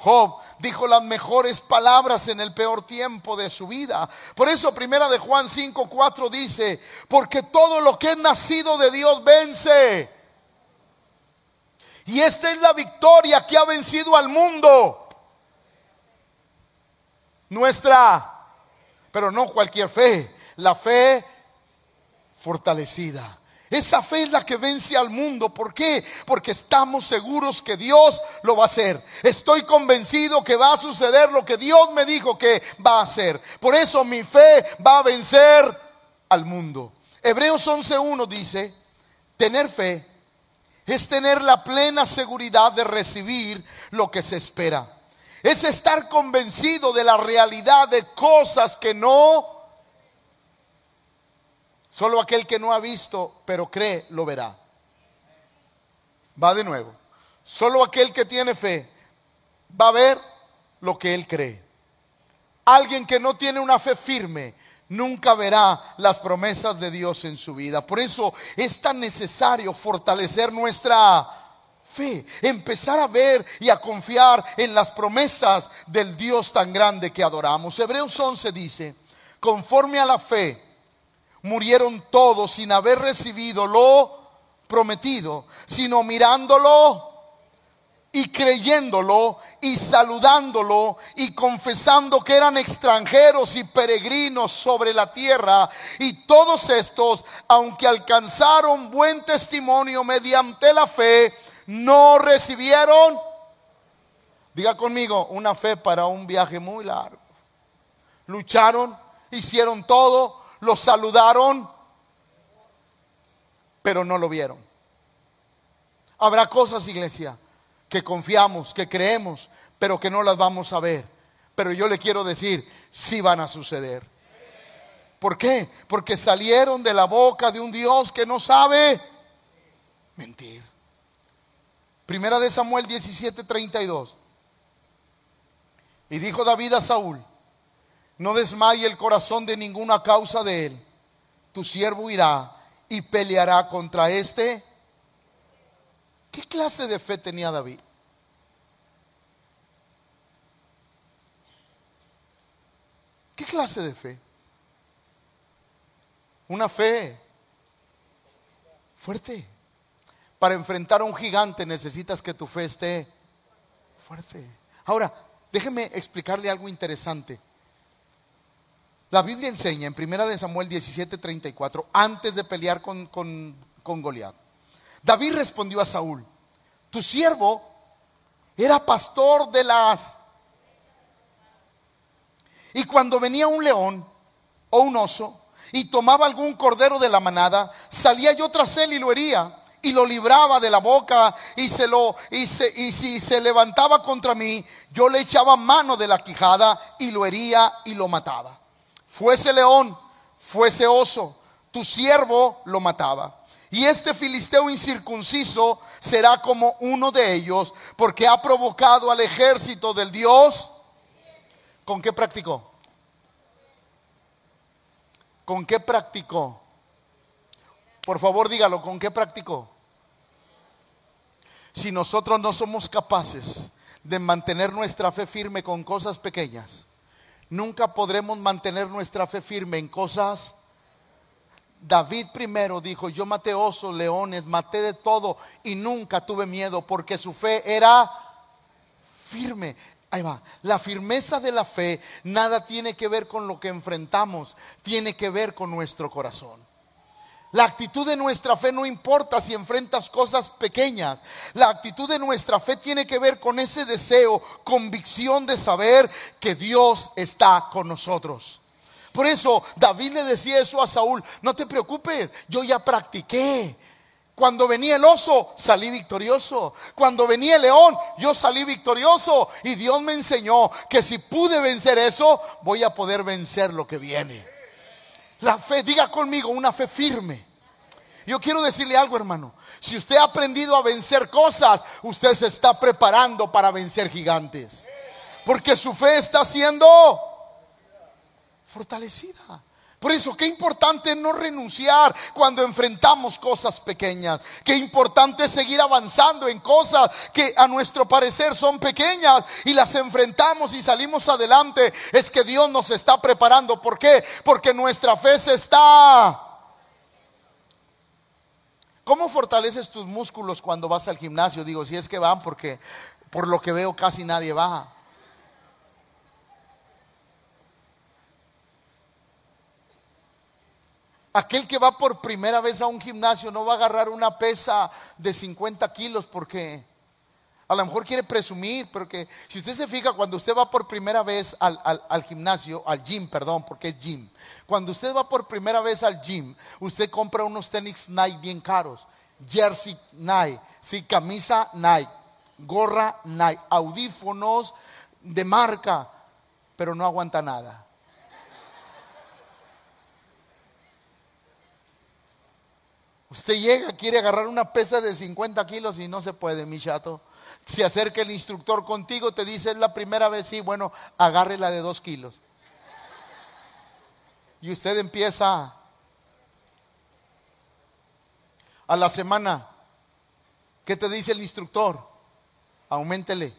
Job dijo las mejores palabras en el peor tiempo de su vida. Por eso primera de Juan 5:4 dice, porque todo lo que es nacido de Dios vence. Y esta es la victoria que ha vencido al mundo. Nuestra, pero no cualquier fe, la fe fortalecida. Esa fe es la que vence al mundo. ¿Por qué? Porque estamos seguros que Dios lo va a hacer. Estoy convencido que va a suceder lo que Dios me dijo que va a hacer. Por eso mi fe va a vencer al mundo. Hebreos 11.1 dice, tener fe es tener la plena seguridad de recibir lo que se espera. Es estar convencido de la realidad de cosas que no Solo aquel que no ha visto, pero cree, lo verá. Va de nuevo. Solo aquel que tiene fe va a ver lo que él cree. Alguien que no tiene una fe firme nunca verá las promesas de Dios en su vida. Por eso es tan necesario fortalecer nuestra fe, empezar a ver y a confiar en las promesas del Dios tan grande que adoramos. Hebreos 11 dice, conforme a la fe, murieron todos sin haber recibido lo prometido, sino mirándolo y creyéndolo y saludándolo y confesando que eran extranjeros y peregrinos sobre la tierra. Y todos estos, aunque alcanzaron buen testimonio mediante la fe, no recibieron, diga conmigo, una fe para un viaje muy largo. Lucharon, hicieron todo, lo saludaron, pero no lo vieron. Habrá cosas, iglesia, que confiamos, que creemos, pero que no las vamos a ver. Pero yo le quiero decir, sí van a suceder. ¿Por qué? Porque salieron de la boca de un Dios que no sabe mentir. Primera de Samuel 17:32. Y dijo David a Saúl, no desmaye el corazón de ninguna causa de él. Tu siervo irá y peleará contra este ¿Qué clase de fe tenía David? ¿Qué clase de fe? Una fe fuerte. Para enfrentar a un gigante necesitas que tu fe esté fuerte. Ahora, déjeme explicarle algo interesante. La Biblia enseña en 1 Samuel 17:34, antes de pelear con, con, con Goliat, David respondió a Saúl, tu siervo era pastor de las... Y cuando venía un león o un oso y tomaba algún cordero de la manada, salía yo tras él y lo hería y lo libraba de la boca y se lo y, y si se levantaba contra mí, yo le echaba mano de la quijada y lo hería y lo mataba. Fuese león, fuese oso, tu siervo lo mataba. Y este filisteo incircunciso será como uno de ellos, porque ha provocado al ejército del Dios. ¿Con qué practicó? ¿Con qué practicó? Por favor, dígalo, ¿con qué practicó? Si nosotros no somos capaces de mantener nuestra fe firme con cosas pequeñas, nunca podremos mantener nuestra fe firme en cosas David primero dijo, yo maté osos, leones, maté de todo y nunca tuve miedo porque su fe era firme. Ahí va, la firmeza de la fe nada tiene que ver con lo que enfrentamos, tiene que ver con nuestro corazón. La actitud de nuestra fe no importa si enfrentas cosas pequeñas. La actitud de nuestra fe tiene que ver con ese deseo, convicción de saber que Dios está con nosotros. Por eso David le decía eso a Saúl, no te preocupes, yo ya practiqué. Cuando venía el oso, salí victorioso. Cuando venía el león, yo salí victorioso. Y Dios me enseñó que si pude vencer eso, voy a poder vencer lo que viene. La fe, diga conmigo, una fe firme. Yo quiero decirle algo, hermano. Si usted ha aprendido a vencer cosas, usted se está preparando para vencer gigantes. Porque su fe está siendo fortalecida. Por eso, qué importante no renunciar cuando enfrentamos cosas pequeñas. Qué importante seguir avanzando en cosas que a nuestro parecer son pequeñas y las enfrentamos y salimos adelante. Es que Dios nos está preparando. ¿Por qué? Porque nuestra fe se está... ¿Cómo fortaleces tus músculos cuando vas al gimnasio? Digo, si es que van porque por lo que veo casi nadie va. Aquel que va por primera vez a un gimnasio no va a agarrar una pesa de 50 kilos porque a lo mejor quiere presumir, pero que si usted se fija, cuando usted va por primera vez al, al, gimnasio, al gym, perdón, porque es gym. Cuando usted va por primera vez al gym, usted compra unos tenis Nike bien caros, jersey Nike, sí, camisa Nike, gorra Nike, audífonos de marca, pero no aguanta nada. Usted llega, quiere agarrar una pesa de 50 kilos y no se puede, mi chato. Se acerca el instructor contigo, te dice, es la primera vez, sí, bueno, agarre la de 2 kilos. y usted empieza a la semana, ¿qué te dice el instructor? Aumentele.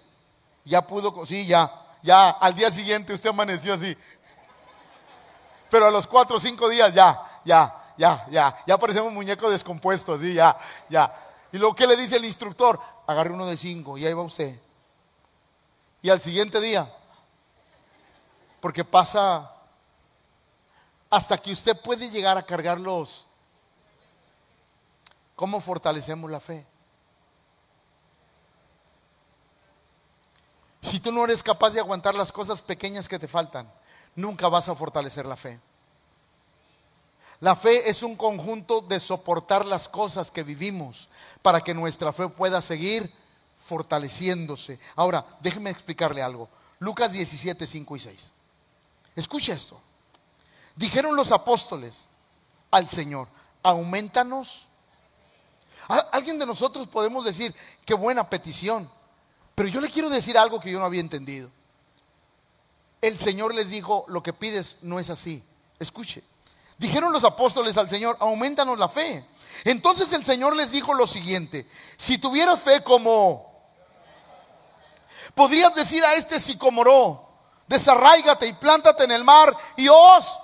Ya pudo, sí, ya, ya, al día siguiente usted amaneció así. Pero a los cuatro o cinco días ya, ya, ya, ya, ya parecemos muñecos descompuestos, sí, ya, ya. Y luego, ¿qué le dice el instructor? Agarre uno de cinco y ahí va usted. Y al siguiente día, porque pasa hasta que usted puede llegar a cargarlos. ¿Cómo fortalecemos la fe? Si tú no eres capaz de aguantar las cosas pequeñas que te faltan, nunca vas a fortalecer la fe. La fe es un conjunto de soportar las cosas que vivimos para que nuestra fe pueda seguir fortaleciéndose. Ahora, déjeme explicarle algo. Lucas 17, 5 y 6. Escucha esto. Dijeron los apóstoles al Señor, aumentanos. Alguien de nosotros podemos decir, qué buena petición. Pero yo le quiero decir algo que yo no había entendido. El Señor les dijo, lo que pides no es así. Escuche. Dijeron los apóstoles al Señor, aumentanos la fe. Entonces el Señor les dijo lo siguiente, si tuvieras fe como, podrías decir a este sicomoró, desarráigate y plántate en el mar y os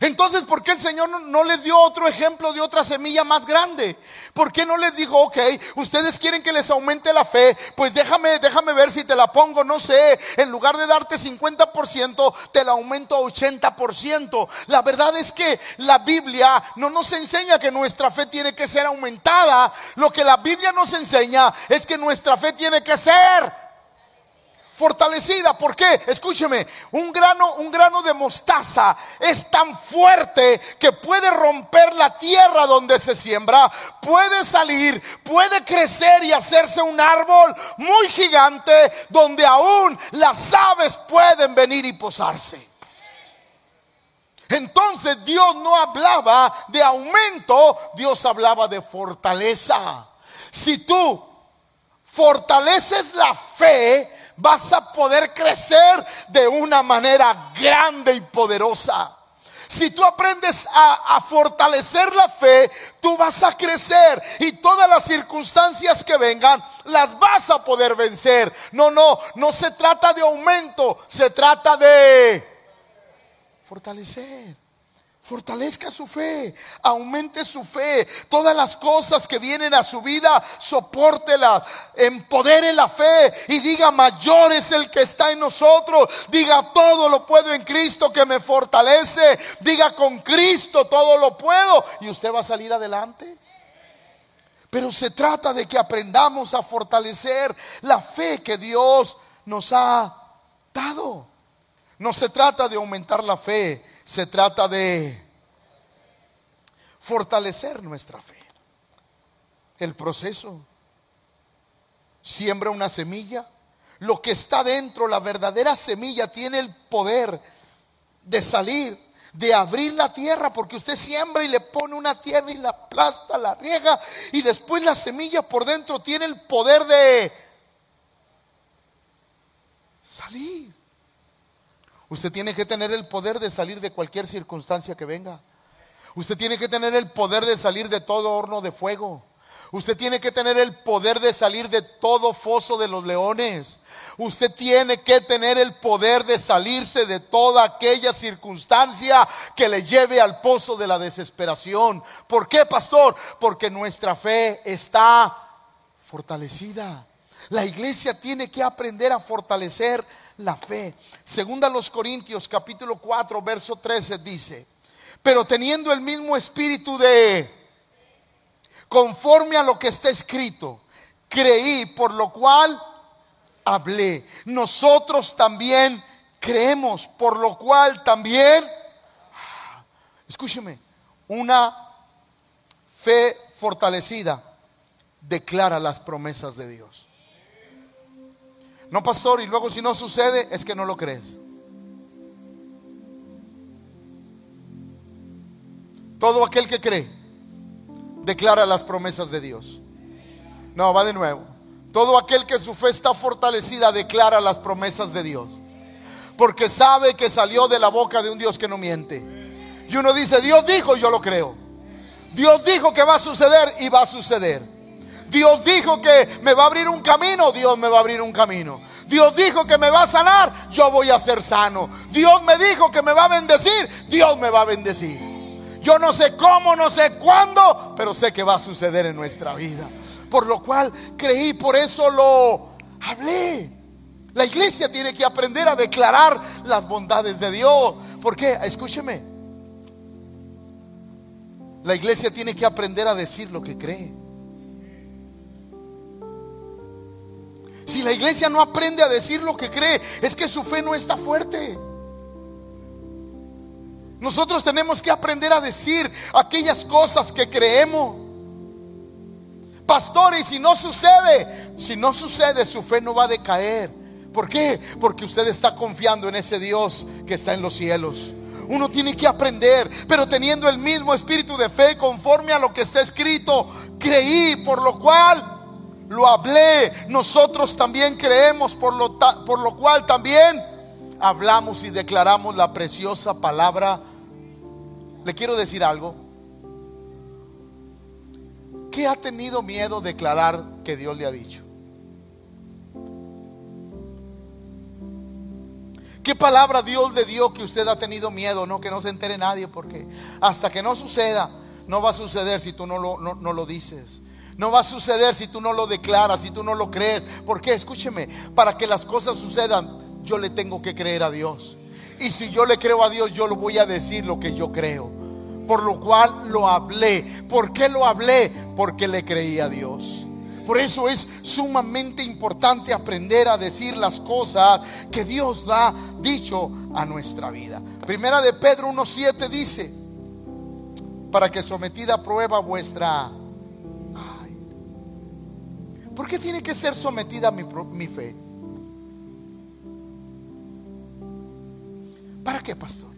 entonces, ¿por qué el Señor no les dio otro ejemplo de otra semilla más grande? ¿Por qué no les dijo, ok, ustedes quieren que les aumente la fe? Pues déjame, déjame ver si te la pongo, no sé, en lugar de darte 50%, te la aumento a 80%. La verdad es que la Biblia no nos enseña que nuestra fe tiene que ser aumentada. Lo que la Biblia nos enseña es que nuestra fe tiene que ser fortalecida. ¿Por qué? Escúcheme, un grano, un grano de mostaza es tan fuerte que puede romper la tierra donde se siembra, puede salir, puede crecer y hacerse un árbol muy gigante donde aún las aves pueden venir y posarse. Entonces Dios no hablaba de aumento, Dios hablaba de fortaleza. Si tú fortaleces la fe, vas a poder crecer de una manera grande y poderosa. Si tú aprendes a, fortalecer la fe, tú vas a crecer y todas las circunstancias que vengan las vas a poder vencer. No, no, no se trata de aumento, se trata de fortalecer. Fortalezca su fe, aumente su fe. Todas las cosas que vienen a su vida, soportelas, empodere la fe y diga, mayor es el que está en nosotros. Diga, todo lo puedo en Cristo que me fortalece. Diga, con Cristo todo lo puedo. Y usted va a salir adelante. Pero se trata de que aprendamos a fortalecer la fe que Dios nos ha dado. No se trata de aumentar la fe se trata de fortalecer nuestra fe. El proceso. Siembra una semilla. Lo que está dentro, la verdadera semilla, tiene el poder de salir, de abrir la tierra, porque usted siembra y le pone una tierra y la aplasta, la riega, y después la semilla por dentro tiene el poder de salir. Usted tiene que tener el poder de salir de cualquier circunstancia que venga. Usted tiene que tener el poder de salir de todo horno de fuego. Usted tiene que tener el poder de salir de todo foso de los leones. Usted tiene que tener el poder de salirse de toda aquella circunstancia que le lleve al pozo de la desesperación. ¿Por qué, pastor? Porque nuestra fe está fortalecida. La iglesia tiene que aprender a fortalecer la fe. Segunda los Corintios capítulo 4 verso 13 dice, pero teniendo el mismo espíritu de, conforme a lo que está escrito, creí, por lo cual hablé. Nosotros también creemos, por lo cual también, escúcheme, una fe fortalecida declara las promesas de Dios. No, pastor, y luego si no sucede es que no lo crees. Todo aquel que cree declara las promesas de Dios. No, va de nuevo. Todo aquel que su fe está fortalecida declara las promesas de Dios. porque sabe que salió de la boca de un Dios que no miente. Y uno dice, Dios dijo, yo lo creo. Dios dijo que va a suceder y va a suceder. Dios dijo que me va a abrir un camino, Dios me va a abrir un camino. Dios dijo que me va a sanar, yo voy a ser sano. Dios me dijo que me va a bendecir, Dios me va a bendecir. Yo no sé cómo, no sé cuándo, pero sé que va a suceder en nuestra vida. Por lo cual creí, por eso lo hablé. La iglesia tiene que aprender a declarar las bondades de Dios. ¿Por qué? Escúcheme. La iglesia tiene que aprender a decir lo que cree. Si la iglesia no aprende a decir lo que cree, es que su fe no está fuerte. Nosotros tenemos que aprender a decir aquellas cosas que creemos. Pastor, y si no sucede, si no sucede, su fe no va a decaer. ¿Por qué? Porque usted está confiando en ese Dios que está en los cielos. Uno tiene que aprender, pero teniendo el mismo espíritu de fe conforme a lo que está escrito, creí, por lo cual lo hablé. Nosotros también creemos, por lo, por lo cual también hablamos y declaramos la preciosa palabra. Le quiero decir algo. ¿Qué ha tenido miedo declarar que Dios le ha dicho? ¿Qué palabra Dios le dio que usted ha tenido miedo? No, que no se entere nadie, porque hasta que no suceda, no va a suceder si tú no lo, no lo dices. No va a suceder si tú no lo declaras, si tú no lo crees. Porque escúcheme, para que las cosas sucedan, yo le tengo que creer a Dios. Y si yo le creo a Dios, yo lo voy a decir lo que yo creo. Por lo cual lo hablé. ¿Por qué lo hablé? Porque le creí a Dios. Por eso es sumamente importante aprender a decir las cosas que Dios ha dicho a nuestra vida. Primera de Pedro 1.7 dice, para que sometida a prueba vuestra ¿Por qué tiene que ser sometida mi, mi fe? ¿Para qué, pastor?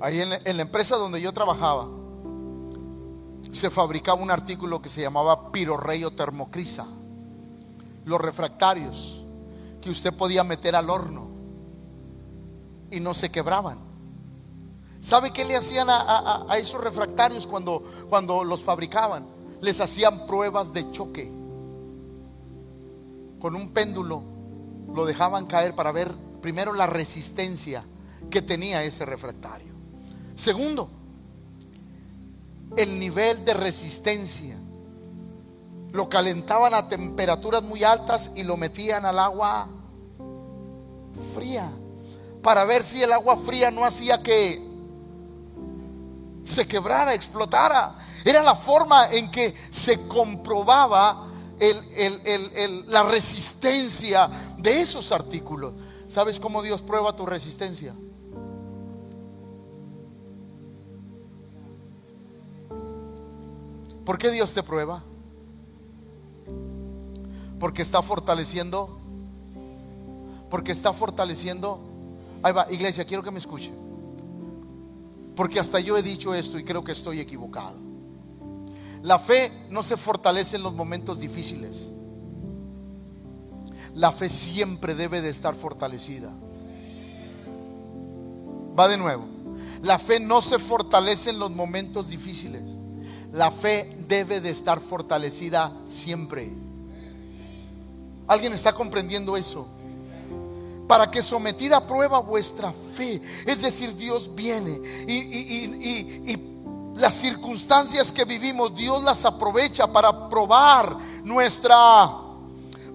Ahí en la, empresa donde yo trabajaba, se fabricaba un artículo que se llamaba pirorreyo termocrisa. Los refractarios que usted podía meter al horno y no se quebraban. ¿Sabe qué le hacían a, esos refractarios cuando, cuando los fabricaban? Les hacían pruebas de choque. Con un péndulo lo dejaban caer para ver primero la resistencia que tenía ese refractario. Segundo, el nivel de resistencia. Lo calentaban a temperaturas muy altas y lo metían al agua fría para ver si el agua fría no hacía que se quebrara, explotara. Era la forma en que se comprobaba la resistencia de esos artículos. ¿Sabes cómo Dios prueba tu resistencia? ¿Por qué Dios te prueba? Porque está fortaleciendo. Porque está fortaleciendo. Ahí va, iglesia, quiero que me escuche. Porque hasta yo he dicho esto y creo que estoy equivocado. La fe no se fortalece en los momentos difíciles. La fe siempre debe de estar fortalecida. Va de nuevo. La fe no se fortalece en los momentos difíciles. La fe debe de estar fortalecida siempre. ¿Alguien está comprendiendo eso? Para que sometida a prueba vuestra fe. Es decir, Dios viene y, las circunstancias que vivimos, Dios las aprovecha para probar nuestra,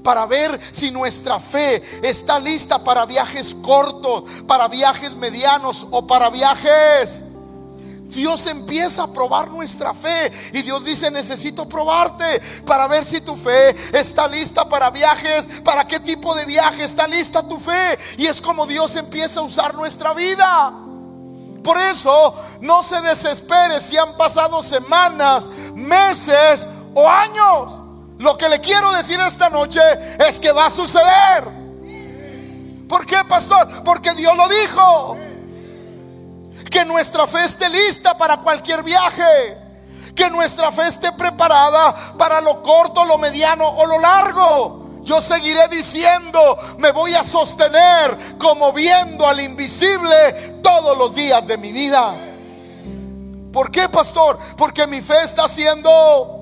para ver si nuestra fe está lista para viajes cortos, para viajes medianos o para viajes Dios empieza a probar nuestra fe y Dios dice, necesito probarte para ver si tu fe está lista para viajes, para qué tipo de viaje está lista tu fe. Y es como Dios empieza a usar nuestra vida. Por eso no se desespere si han pasado semanas, meses o años. Lo que le quiero decir esta noche es que va a suceder. ¿Por qué, pastor? Porque Dios lo dijo que nuestra fe esté lista para cualquier viaje, que nuestra fe esté preparada para lo corto, lo mediano o lo largo. yo seguiré diciendo, me voy a sostener como viendo al invisible todos los días de mi vida. ¿Por qué, pastor? Porque mi fe está siendo...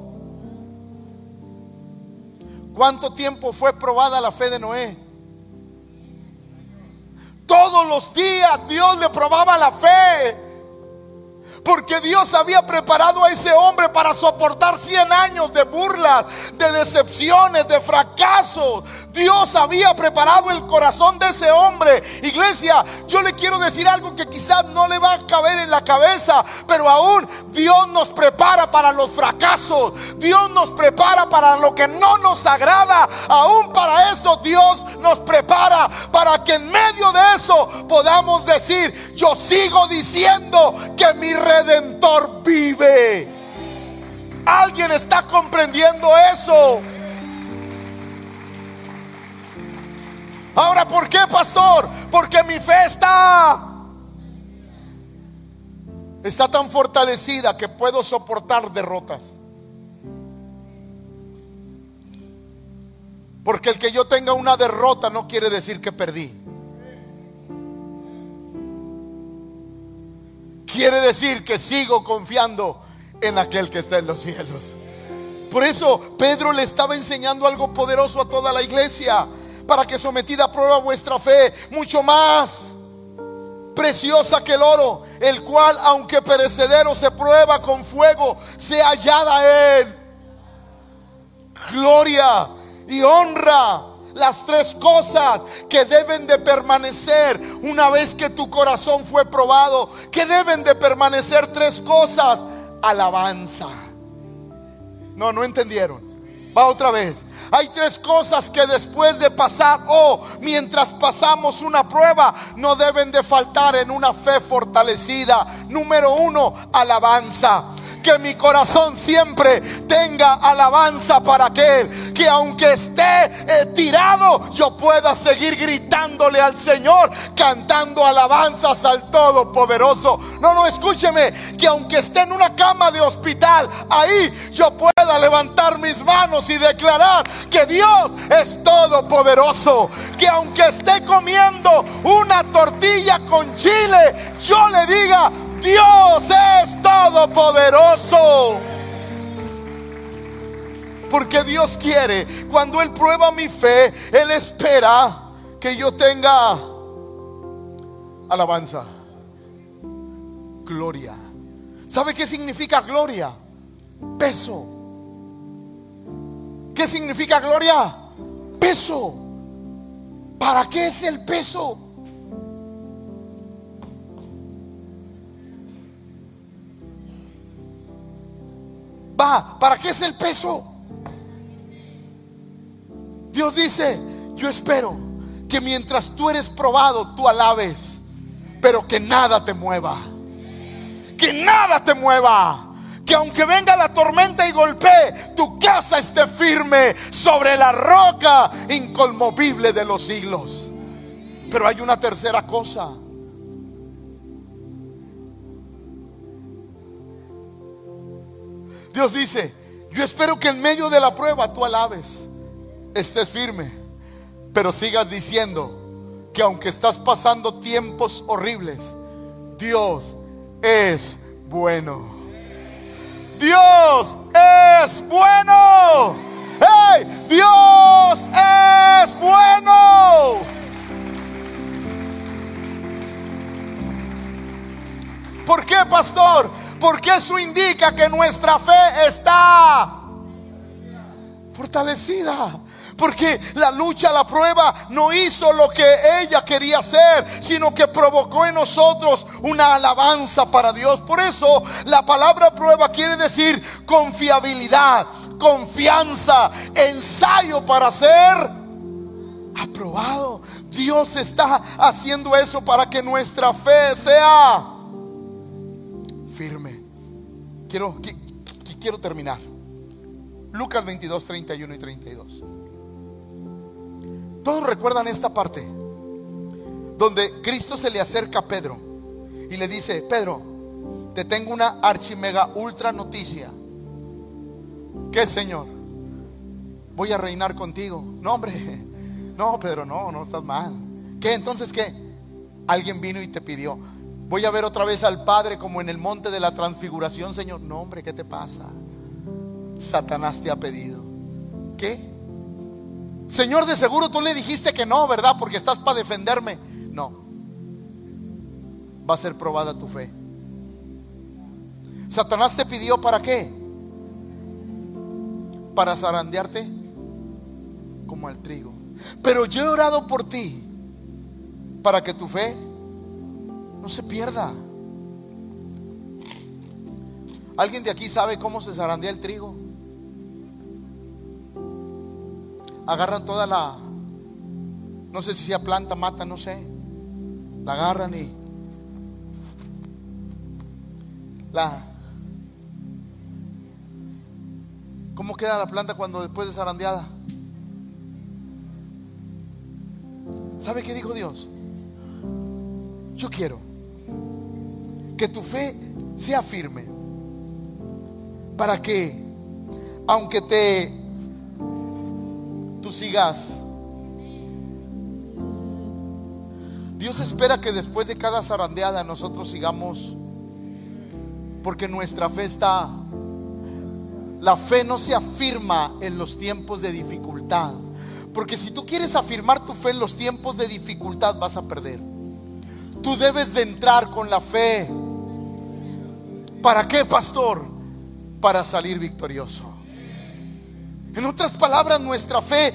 ¿Cuánto tiempo fue probada la fe de Noé? Todos los días Dios le probaba la fe. Porque Dios había preparado a ese hombre para soportar 100 años de burlas, de decepciones, de fracasos. Dios había preparado el corazón de ese hombre. Iglesia, yo le quiero decir algo que quizás no le va a caber en la cabeza, pero aún Dios nos prepara para los fracasos. Dios nos prepara para lo que no nos agrada. Aún para eso Dios nos prepara para que en medio de eso podamos decir, yo sigo diciendo que mi rey redentor vive. ¿Alguien está comprendiendo eso? Ahora, ¿por qué, pastor? Porque mi fe está está tan fortalecida que puedo soportar derrotas. Porque el que yo tenga una derrota no quiere decir que perdí. Quiere decir que sigo confiando en aquel que está en los cielos. Por eso Pedro le estaba enseñando algo poderoso a toda la iglesia, para que sometida a prueba vuestra fe, mucho más preciosa que el oro, el cual aunque perecedero se prueba con fuego, sea hallada en gloria y honra las tres cosas que deben de permanecer una vez que tu corazón fue probado. Que deben de permanecer tres cosas. Alabanza. No, no entendieron. Va otra vez. Hay tres cosas que después de pasar o mientras pasamos una prueba no deben de faltar en una fe fortalecida. Número uno, alabanza que mi corazón siempre tenga alabanza para aquel, que aunque esté eh, tirado, yo pueda seguir gritándole al Señor, cantando alabanzas al Todopoderoso. No, no, escúcheme, que aunque esté en una cama de hospital, ahí yo pueda levantar mis manos y declarar que Dios es todopoderoso, que aunque esté comiendo una tortilla con chile, yo le diga, Dios es todopoderoso. Porque Dios quiere, cuando Él prueba mi fe, Él espera que yo tenga alabanza, gloria. ¿Sabe qué significa gloria? Peso. ¿Qué significa gloria? Peso. ¿Para qué es el peso? Va, ¿para qué es el peso? Dios dice, yo espero que mientras tú eres probado, tú alabes, pero que nada te mueva. Que nada te mueva. Que aunque venga la tormenta y golpee, tu casa esté firme sobre la roca inconmovible de los siglos. Pero hay una tercera cosa. Dios dice, yo espero que en medio de la prueba tú alabes, estés firme, pero sigas diciendo que aunque estás pasando tiempos horribles, Dios es bueno. Dios es bueno. ¡Hey! Dios es bueno. ¿Por qué, pastor? Porque eso indica que nuestra fe está fortalecida. Porque la lucha, la prueba no hizo lo que ella quería hacer, sino que provocó en nosotros una alabanza para Dios. Por eso la palabra prueba quiere decir confiabilidad, confianza, ensayo para ser aprobado. Dios está haciendo eso para que nuestra fe sea. Quiero, quiero terminar. Lucas 22, 31 y 32. Todos recuerdan esta parte donde Cristo se le acerca a Pedro y le dice, Pedro, te tengo una archimega ultra noticia. ¿Qué, Señor? voy a reinar contigo. No, hombre, *laughs* no, Pedro, no, no estás mal. ¿Qué? Entonces, ¿qué? Alguien vino y te pidió. Voy a ver otra vez al Padre como en el monte de la transfiguración, Señor. No, hombre, ¿qué te pasa? Satanás te ha pedido. ¿Qué? Señor, de seguro tú le dijiste que no, ¿verdad? Porque estás para defenderme. No. Va a ser probada tu fe. Satanás te pidió para qué? Para zarandearte como al trigo. Pero yo he orado por ti para que tu fe no se pierda. ¿Alguien de aquí sabe cómo se zarandea el trigo? Agarran toda la, no sé si sea planta, mata, no sé. La agarran y la... ¿Cómo queda la planta cuando después de zarandeada? ¿Sabe qué dijo Dios? Yo quiero que tu fe sea firme para que, aunque te tú sigas, Dios espera que después de cada zarandeada nosotros sigamos, porque nuestra fe está, la fe no se afirma en los tiempos de dificultad, porque si tú quieres afirmar tu fe en los tiempos de dificultad vas a perder. Tú debes de entrar con la fe. ¿Para qué, pastor? Para salir victorioso. En otras palabras, nuestra fe,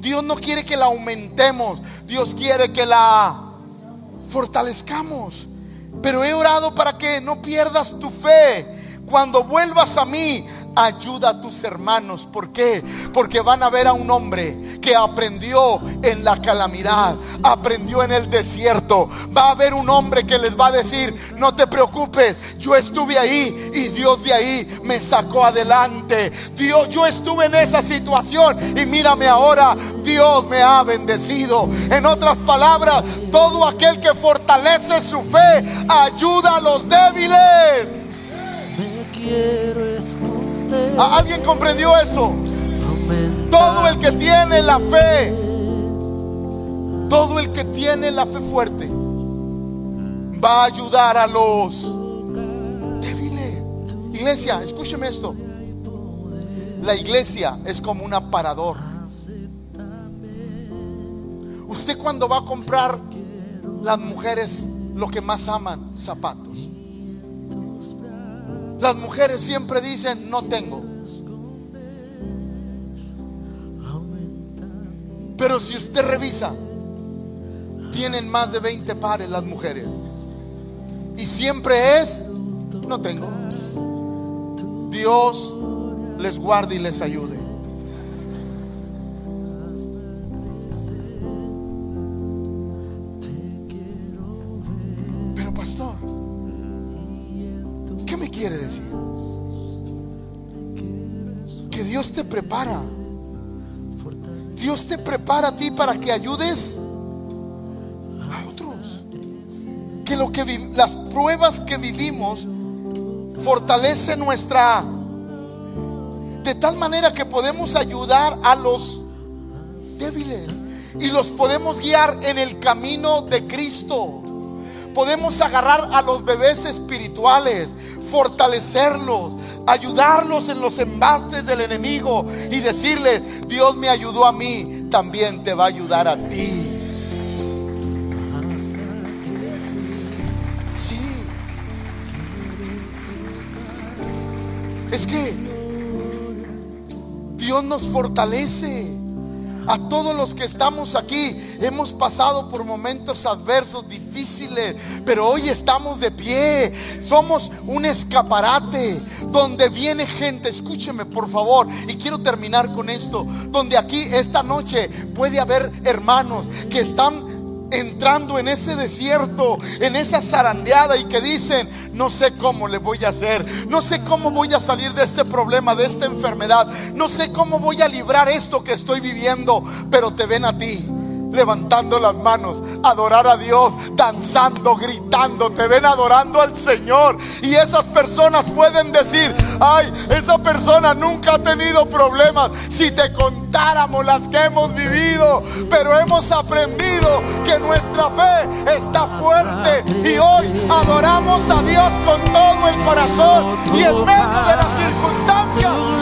Dios no quiere que la aumentemos, Dios quiere que la fortalezcamos. Pero he orado para que no pierdas tu fe. Cuando vuelvas a mí, ayuda a tus hermanos. ¿Por qué? Porque van a ver a un hombre que aprendió en la calamidad, aprendió en el desierto. Va a haber un hombre que les va a decir, no te preocupes, yo estuve ahí y Dios de ahí me sacó adelante. Dios, yo estuve en esa situación y mírame ahora, Dios me ha bendecido. En otras palabras, todo aquel que fortalece su fe ayuda a los débiles. Me quiero ¿Alguien comprendió eso? Todo el que tiene la fe, todo el que tiene la fe fuerte, va a ayudar a los débiles. Iglesia, escúcheme esto. La iglesia es como un aparador. Usted cuando va a comprar las mujeres lo que más aman, zapatos. Las mujeres siempre dicen, no tengo. Pero si usted revisa, tienen más de 20 pares las mujeres. Y siempre es, no tengo. Dios les guarde y les ayude. Que Dios te prepara. Dios te prepara a ti para que ayudes a otros. Que lo que las pruebas que vivimos fortalece nuestra de tal manera que podemos ayudar a los débiles y los podemos guiar en el camino de Cristo. Podemos agarrar a los bebés espirituales, fortalecerlos, ayudarlos en los embates del enemigo y decirle, Dios me ayudó a mí, también te va a ayudar a ti. Sí. Es que Dios nos fortalece. A todos los que estamos aquí hemos pasado por momentos adversos, difíciles, pero hoy estamos de pie. Somos un escaparate donde viene gente, escúcheme por favor, y quiero terminar con esto, donde aquí esta noche puede haber hermanos que están entrando en ese desierto, en esa zarandeada y que dicen, no sé cómo le voy a hacer, no sé cómo voy a salir de este problema, de esta enfermedad, no sé cómo voy a librar esto que estoy viviendo, pero te ven a ti levantando las manos, adorar a Dios, danzando, gritando, te ven adorando al Señor. Y esas personas pueden decir, ay, esa persona nunca ha tenido problemas. Si te contáramos las que hemos vivido, pero hemos aprendido que nuestra fe está fuerte y hoy adoramos a Dios con todo el corazón y en medio de las circunstancias